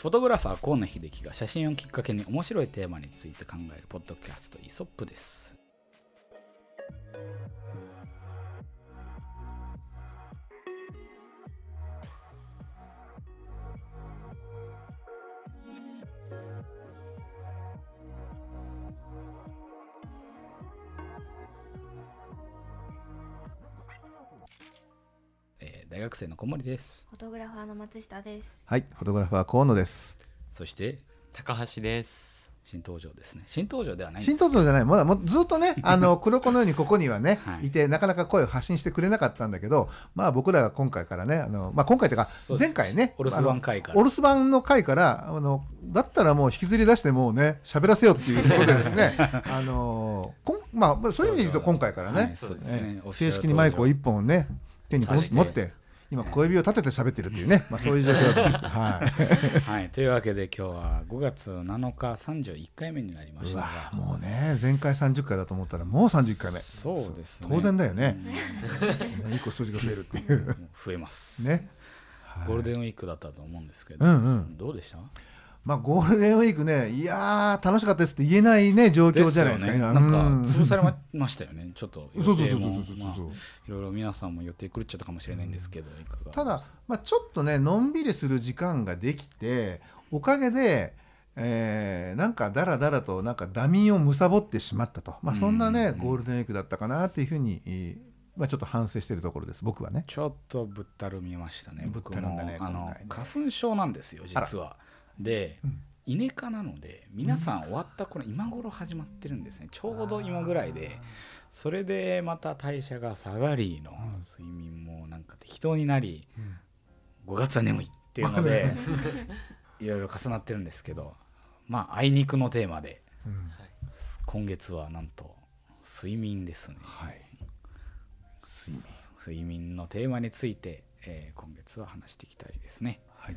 フォトグラファー河野秀樹が写真をきっかけに面白いテーマについて考えるポッドキャストイソップです。大学生の小森ですフォトグラファーの松下です。はい、フォトグラファー河野です。そして高橋です。新登場ですね新登場ではないん新登場じゃない、まだもうずっとね、あの黒子のようにここにはね、はいい、て、なかなか声を発信してくれなかったんだけど。まあ、僕らが今回からね、あの、まあ、今回というか前回ね。お留守番会からお留守番の会から、あの、だったらもう引きずり出して、もうね、喋らせよっていうことでですね。あの、こん、まあ、そういう意味で言うと、今回からね。はいそうですね正式にマイクを一本ね、手に持って。今小指を立てて喋ってるっていうね、まあ、そういう状況だったはい。はい、というわけで今日は5月7日31回目になりましうたわがもうね前回30回だと思ったらもう31回目。そうですね。当然だよね。1個数字が増えるっていう。増えます、ね。ゴールデンウィークだったと思うんですけど、うんうん。どうでした？まあゴールデンウィークねいやー楽しかったですって言えないね状況じゃないですかね。なんかうん。潰されましたよね。ちょっと予そうそうそうそうそうまあいろいろ皆さんも予定狂っちゃったかもしれないんですけど、いかが。ただ、まあ、ちょっとねのんびりする時間ができておかげで、えーなんかだらだらとなんかダミーを貪ってしまったと、まあ、そんなね、うんゴールデンウィークだったかなっていうふうに、えーまあ、ちょっと反省しているところです。僕はね。ちょっとぶったるみましたね。ぶっ僕たるんだねもあの花粉症なんですよ実はで、うん。イネ科なので皆さん終わった頃今頃始まってるんですね。ちょうど今ぐらいでそれでまた代謝が下がりの睡眠もなんか適当になり、5月は眠いっていうのでい。ろいろ重なってるんですけどまああいにくのテーマでうん。今月はなんと睡眠ですね、はい。睡眠。のテーマについて、えー今月は話していきたいですね。はい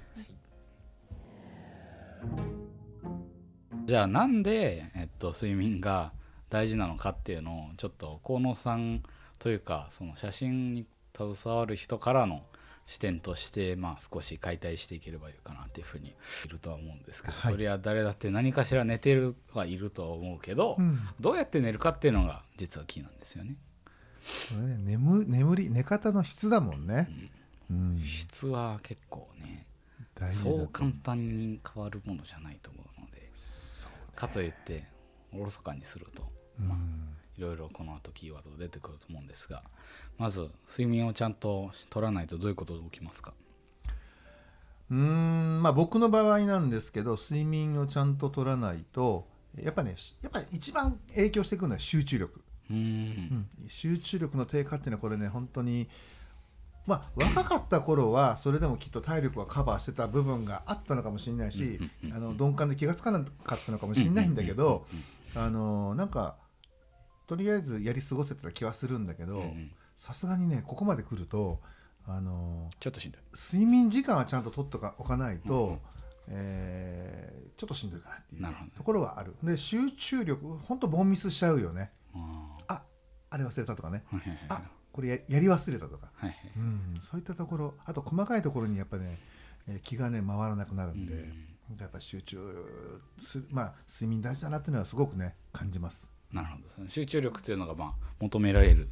じゃあなんで、えっと、睡眠が大事なのかっていうのをちょっと河野さんというかその写真に携わる人からの視点として、まあ、少し解体していければいいかなっていうふうにいるとは思うんですけど、はい。そりゃ誰だって何かしら寝てるはいるとは思うけど、うん。どうやって寝るかっていうのが実はキーなんですよね。ね。眠眠り寝方の質だもんね、うん、質は結構ね大事だそう簡単に変わるものじゃないと思うのでかといっておろそかにするとうん。いろいろこの後キーワード出てくると思うんですがまず睡眠をちゃんと取らないとどういうことが起きますか？うーんまあ僕の場合なんですけど睡眠をちゃんと取らないとやっぱねやっぱり一番影響してくるのは集中力、うーうんん。集中力の低下っていうのはこれね本当にまあ若かった頃はそれでもきっと体力はカバーしてた部分があったのかもしれないしあの鈍感で気が付かなかったのかもしれないんだけどあのなんかとりあえずやり過ごせてた気はするんだけどさすがにねここまで来るとあのちょっとしんどい。睡眠時間はちゃんと取っておかないと、うんうん。えーちょっとしんどいかなっていうところはある。で集中力ほんとボンミスしちゃうよね。あああれ忘れたとかね。あこれややり忘れたとか、はいはい。うん、そういったところ。あと細かいところにやっぱね、えー気がね回らなくなるんで、うん。やっぱ集中すまあ睡眠大事だなっていうのはすごくね感じます。なるほど集中力というのがまあ求められる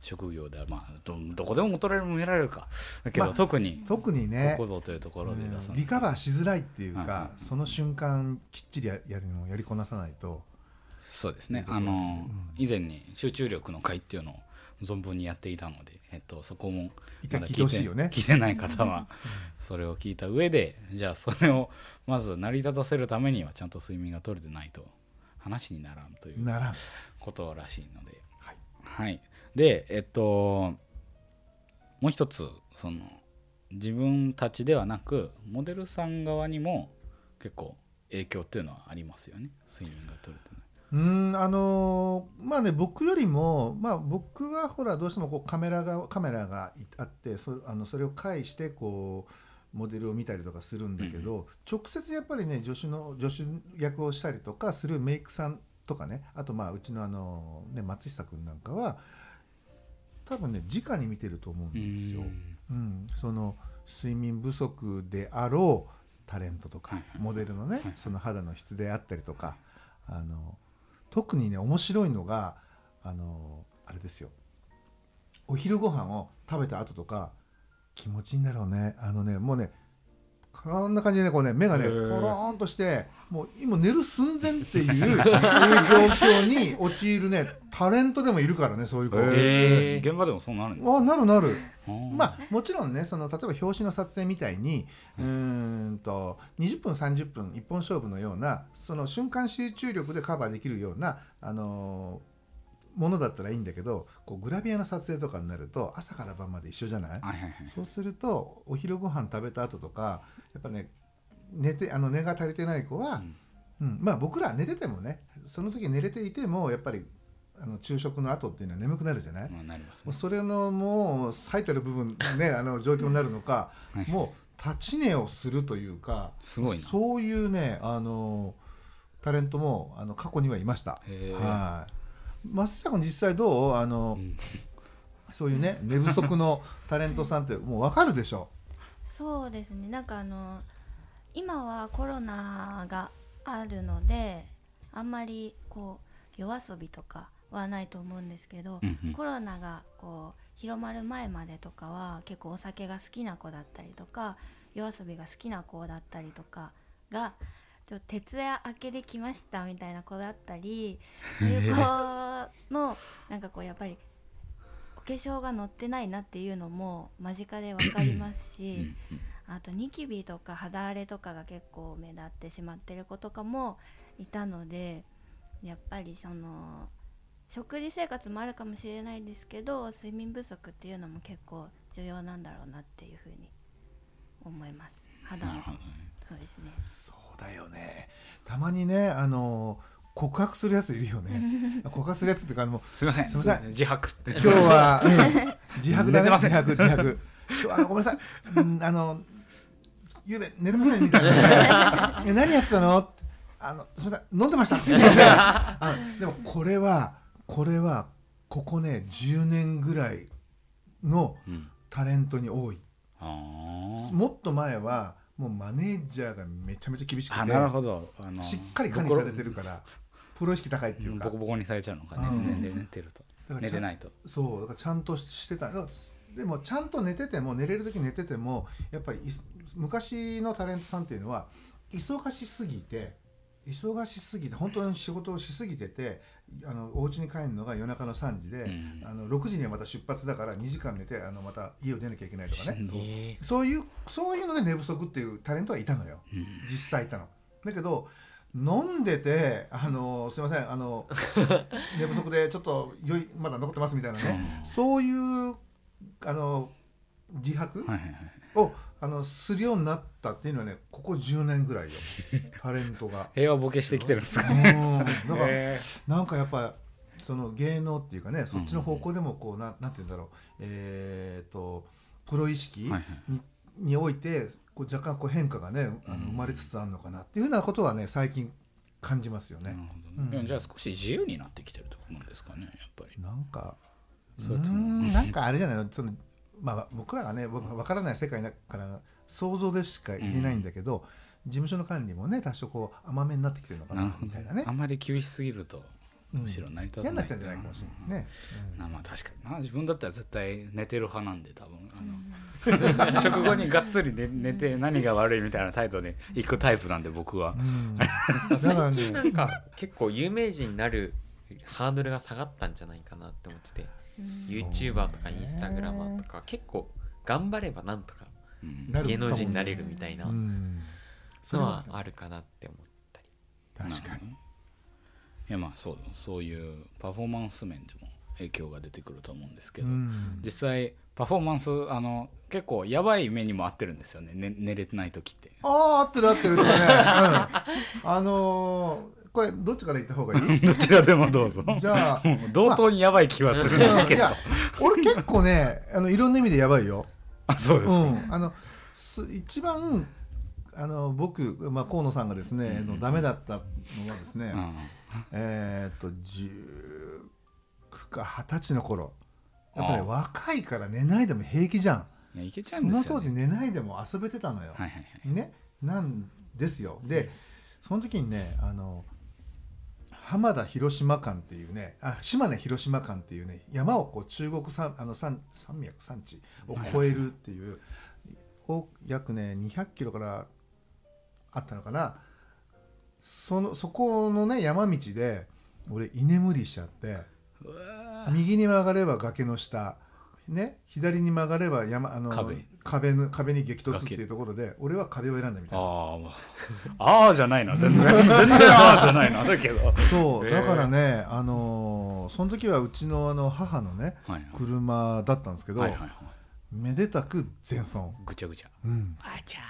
職業である。まあどどこでも求められるか。だけど、まあ特に特にねここぞというところでうん。リカバーしづらいっていうか、はいはい。その瞬間きっちりややるのをやりこなさないと。そうですね。あの、以前に集中力の会っていうのを存分にやっていたので、えっと、そこもまだ聞いていよね。聞いてない方はそれを聞いた上でじゃあそれをまず成り立たせるためにはちゃんと睡眠が取れてないと話にならんということらしいので、はい。はい、でえっともう一つその自分たちではなくモデルさん側にも結構影響っていうのはありますよね。睡眠が取れてない。うーんあのーまあね僕よりもまあ僕はほらどうしてもこうカメラがカメラがあってそあのそれを介してこうモデルを見たりとかするんだけど、直接やっぱりね助手の助手役をしたりとかするメイクさんとかねあとまあうちのあの、ね、松下君なんかは多分ね直に見てると思うんですよ。うん、その睡眠不足であろうタレントとか、はいはいモデルのね、はいその肌の質であったりとかあの特にね面白いのがあのあれですよ。お昼ご飯を食べた後とか気持ちいいんだろうね。あのねもうねこんな感じでねこうね目がねへー。ポローンとしてもう今寝る寸前っていう いう状況に陥るねタレントでもいるからねそういう子、現場でもそうなるあなるなる。ままあもちろんねその例えば表紙の撮影みたいにうーんと20分30分一本勝負のようなその瞬間集中力でカバーできるような、あのーものだったらいいんだけどこうグラビアの撮影とかになると朝から晩まで一緒じゃない？はいはいはい。そうするとお昼ご飯食べた後とかやっぱね寝てあの寝が足りてない子は、うん。まあ僕ら寝ててもねその時寝れていてもやっぱりあの昼食の後っていうのは眠くなるじゃない、まあなりますね。それのもう最たる部分ね あの状況になるのかはいもう立ち寝をするというかすごいな。そういうねあのタレントもあの過去にはいました。はい松下君実際どう？あの、うん。そういうね寝不足のタレントさんってもう分かるでしょ？そうですね。なんかあの今はコロナがあるのであんまりこう夜遊びとかはないと思うんですけど、うんうん。コロナがこう広まる前までとかは結構お酒が好きな子だったりとか夜遊びが好きな子だったりとかがちょっと徹夜明けで来ましたみたいな子だったりそういう子のなんかこうやっぱりお化粧が乗ってないなっていうのも間近で分かりますし。あとニキビとか肌荒れとかが結構目立ってしまってる子とかもいたのでやっぱりその食事生活もあるかもしれないですけど睡眠不足っていうのも結構重要なんだろうなっていうふうに思います肌のなるほどね。そうですね。そうだよね。たまにねあの告白するやついるよね。告白するやつっていうかあのすいません。すいません。自白って。今日は、うん。自白だね。寝てません。自白自白。今日はあのごめんなさい、うん、あのゆうべ寝てませんみたいな。え何やってたの？ってあのすみません。飲んでました。でもこれはこれはここね10年ぐらいのうん。タレントに多いもっと前はもうマネージャーがめちゃめちゃ厳しくてあなるほど。あのしっかり管理されてるからプロ意識高いっていうか。ボコボコにされちゃうのかね。うん。寝て寝てると寝てないと。そうだからちゃんとしてた。でもちゃんと寝てても寝れる時寝ててもやっぱりい昔のタレントさんっていうのは忙しすぎて忙しすぎて本当に仕事をしすぎててあのお家に帰るのが夜中の3時で、うん。あの6時にはまた出発だから2時間寝てあのまた家を出なきゃいけないとかね。そういうそういうので寝不足っていうタレントはいたのよ。うん。実際いたの。だけど飲んでてあのすいませんあの 寝不足でちょっと酔いまだ残ってますみたいなね、うん。そういうあの自白？はいはいはいをあのするようになったっていうのはねここ10年ぐらいよ。タレントが。平和ボケしてきてるんですか？うん。だかなんかやっぱその芸能っていうかねそっちの方向でもこうなんなんて言うんだろう。えー、とプロ意識に,、ーはいはい。においてこう若干こう変化がねあのうん。生まれつつあるのかなっていうふうなことはね最近感じますよね。なるほどうん。じゃあ少し自由になってきてるとなんですかねやっぱり。なんかそうん。なんかあれじゃないの？その、まあ、僕らがね僕分からない世界だから想像でしか言えないんだけど、事務所の管理もね多少こう甘めになってきてるのかなみたいなね。あんまり厳しすぎるとうん。むしろ成り立たない嫌になっちゃうんじゃないかもしれないね。なまあ確かにな。自分だったら絶対寝てる派なんで多分。あの 食後にがっつり寝寝て何が悪いみたいな態度で行くタイプなんで僕は。うん。だからねなんか結構有名人になるハードルが下がったんじゃないかなって思ってて YouTuber とかインスタグラマーとか結構頑張ればなんとか芸能人になれるみたいなうんそれのははあるかなって思ったり。確かに。いやまあそうそういうパフォーマンス面でも影響が出てくると思うんですけど、うん。実際パフォーマンスあの結構やばい目にも合ってるんですよね。ね寝れてない時って。ああ合ってる合ってる。ね、うん、あのーこれどっちから言った方がいい？どちらでもどうぞ。じゃあ同等にやばい気はするんですけど、いや俺結構ねあのいろんな意味でやばいよ。あそうですか、うん、あのす一番あの僕、まあ、河野さんがですね、あのダメだったのはですね、うん。えーっと19か20歳の頃。やっぱり、ああ。若いから寝ないでも平気じゃん。いけちゃそのうんですよ、ね、当時寝ないでも遊べてたのよ、はいはいはい。ね。なんですよ。でその時にねあの浜田広島間っていうねあ島根広島間っていうね山をこう中国山あの山山脈山地を越えるっていう、お約ね200キロからあったのかな。そのそこのね山道で俺居眠りしちゃって右に曲がれば崖の下ね左に曲がれば山あの壁壁の壁に激突っていうところで俺は壁を選んだみたいな。ああ あーじゃないな全然。全然あーじゃないなだけど。そうへー。だからねあのーその時はうちのあの母のねはいはい。車だったんですけど、はいはいはい。めでたく全損、ぐちゃぐちゃ。うん、あちゃ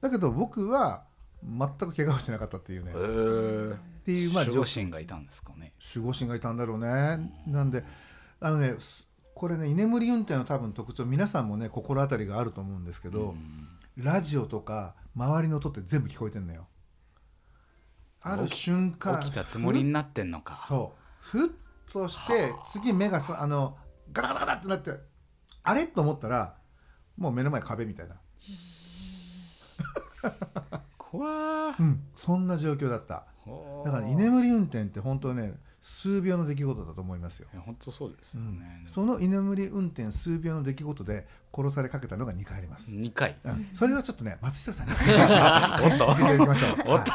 だけど僕は全く怪我をしてなかったっていうね、ー。へっえていうまあ守護神がいたんですかね。守護神がいたんだろうね、なんであのねすこれね居眠り運転の多分特徴皆さんもね心当たりがあると思うんですけど、ラジオとか周りの音って全部聞こえてんのよ。ある瞬間起きたつもりになってんのか。そう。ふっとして次目がさあのガラガラガラってなってあれと思ったらもう目の前壁みたいな、怖ー。うん、そんな状況だった。だから居眠り運転って本当ね数秒の出来事だと思いますよ、いや本当そうですうん。よね、その居眠り運転数秒の出来事で殺されかけたのが2回あります、2回。うん。それはちょっとね松下さんに。おっ解と。説していただきましょうおっと。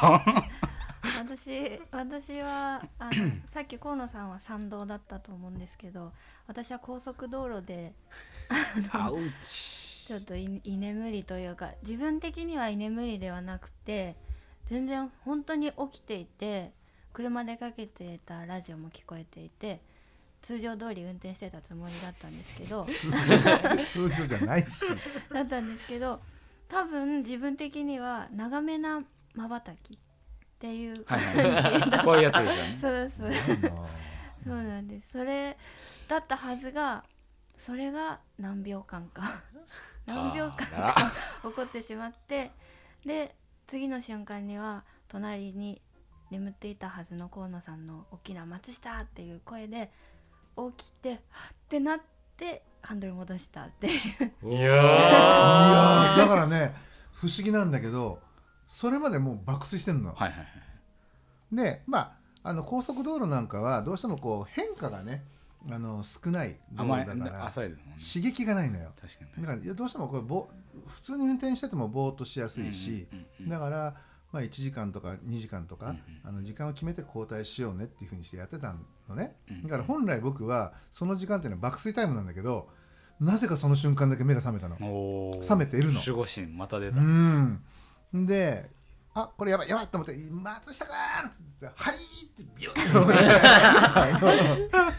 私私はあの さっき河野さんは賛同だったと思うんですけど私は高速道路でちょっと居居眠りというか自分的には居眠りではなくて全然本当に起きていて車でかけてたラジオも聞こえていて通常通り運転してたつもりだったんですけど 通常じゃないし。だったんですけど多分自分的には長めなまばたきっていうは感い。じだはいこういうやつですよね。そうですなん。だそうなんです。それだったはずがそれが何秒間か 何秒間あか起こってしまってで次の瞬間には隣に眠っていたはずの河野さんの大きな「松下!」っていう声で起きてはっってなってハンドル戻したっていう。いやいやーだからね不思議なんだけどそれまでもう爆睡してんの、はいはいはいでまああの高速道路なんかはどうしてもこう変化がねあの少ない道路だから浅いですもんね。刺激がないのよ。確かにね。だからいやどうしてもこれぼ普通に運転しててもぼーっとしやすいし、うんうんうん。だから、まあ、1時間とか2時間とか、あの時間を決めて交代しようねっていうふうにしてやってたのね、うんだから本来僕はその時間っていうのは爆睡タイムなんだけどなぜかその瞬間だけ目が覚めたの。おー。冷めているの。守護神また出うた、ん。であこれやばいやばいと思って「松下君!」っつって「はい!」ってビューッ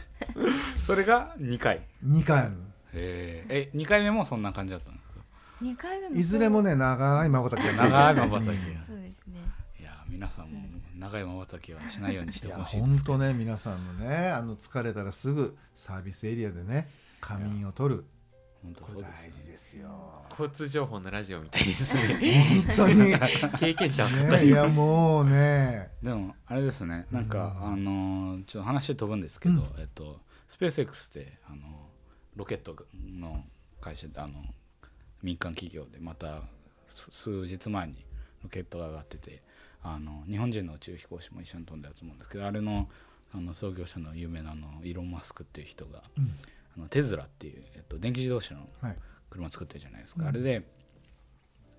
それが2回。2回あるへええ2回目もそんな感じだった2回目もいずれもね長いまばたきが長いまばたきがそうですね。いや皆さんも長いまばたきはしないようにしてほしいです本当ね皆さんのねあの疲れたらすぐサービスエリアでね仮眠を取る。本当そうです事ですよ。交通情報のラジオみたいですね。本当に。ね経験者のいやもうね。でもあれですねなんか、あのーちょっと話飛ぶんですけど、うん。えっとスペース X ってあのロケットの会社であの民間企業でまたす数日前にロケットが上がっててあの日本人の宇宙飛行士も一緒に飛んだと思うんですけどあれのあの創業者の有名なあのイーロン・マスクっていう人が、うん。あのテズラっていう、えっと、電気自動車のはい。車作ってるじゃないですか、うんあれで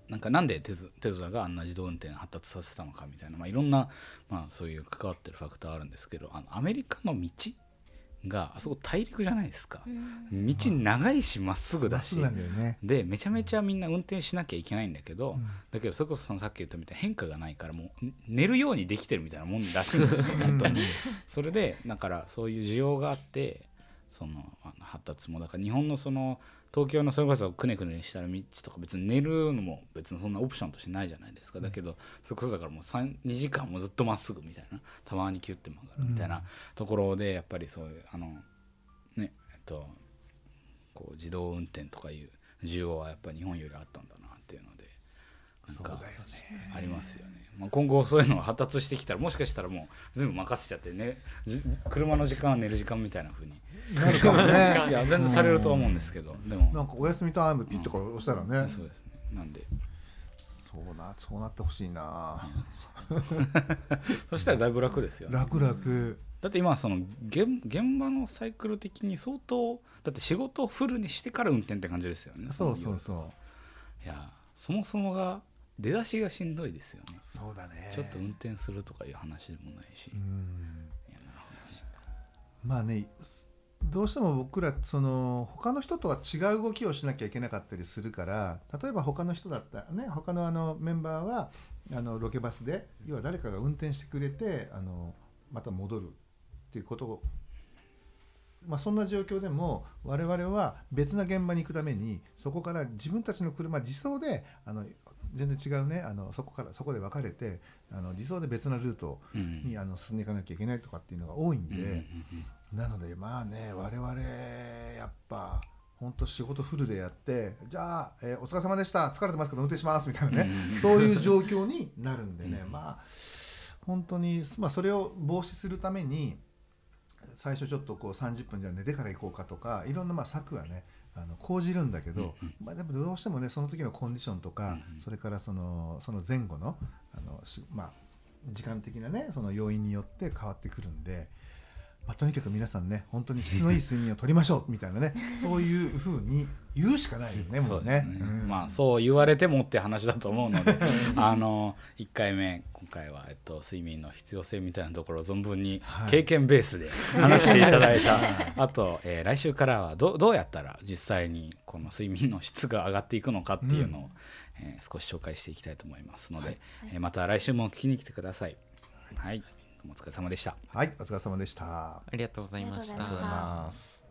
なんかなんでテズテズラがあんな自動運転発達させたのかみたいな、まあ、いろんな、まあ、そういう関わってるファクターあるんですけどあのアメリカの道があそこ大陸じゃないですか。うん。道長いしまっすぐだし。ね。でめちゃめちゃみんな運転しなきゃいけないんだけど、うん。だけどそれこそそのさっき言ったみたいに変化がないからもうん寝るようにできてるみたいなもんらしいんですよ本当に。それでだからそういう需要があってそのあの発達もだから日本のその東京のそれこそくねくねしたら道とか別に寝るのも別にそんなオプションとしてないじゃないですか。だけどそれこそだからもう2時間もずっとまっすぐみたいなたまにキュッて曲がるみたいなところでやっぱりそういうあのねえっとこう自動運転とかいう需要はやっぱり日本よりあったんだなっていうのでなんかそうだよね。ありますよね、まあ、今後そういうのが発達してきたらもしかしたらもう全部任せちゃってね。じ車の時間は寝る時間みたいな風になるかもね。いや全然されるとは思うんですけど。でも。なんかお休みタイムピッとか押したらね。そうですねなんで。そうなそうなってほしいな。そしたらだいぶ楽ですよね。楽楽。だって今その現現場のサイクル的に相当だって仕事をフルにしてから運転って感じですよね。そうそうう。そういやそもそもが出だしがしんどいですよね。そうだね。ちょっと運転するとかいう話でもないし、まあねどうしても僕らその他の人とは違う動きをしなきゃいけなかったりするから例えば他の人だったらね他のあのメンバーはあのロケバスで要は誰かが運転してくれてあのまた戻るっていうことを、まあ、そんな状況でも我々は別な現場に行くためにそこから自分たちの車自走であの全然違うねあのそこからそこで分かれてあの自走で別なルートにあの進んでいかなきゃいけないとかっていうのが多いんで。なのでまあね我々やっぱ本当仕事フルでやってじゃあ、えーお疲れ様でした疲れてますけど運転しますみたいなね、うんそういう状況になるんでね、うんまあ本当に、まあ、それを防止するために最初ちょっとこう30分じゃあ寝てから行こうかとかいろんなまあ策はねあの講じるんだけど、まあ、でもどうしてもねその時のコンディションとか、うんそれからそのその前後のあのし、まあ、時間的なねその要因によって変わってくるんで。まあ、とにかく皆さんね本当に質のいい睡眠をとりましょうみたいなね そういうふうに言うしかないよねもそううね。ね。うん。まあそう言われてもって話だと思うので あの1回目今回は、えっと、睡眠の必要性みたいなところを存分にはい。経験ベースで話していただいた、あと、えー来週からはどどうやったら実際にこの睡眠の質が上がっていくのかっていうのを、えー少し紹介していきたいと思いますので、えーまた来週も聞きに来てください。はい、お疲れ様でした。はいお疲れ様でした。あありがとうございました。ありがとうございます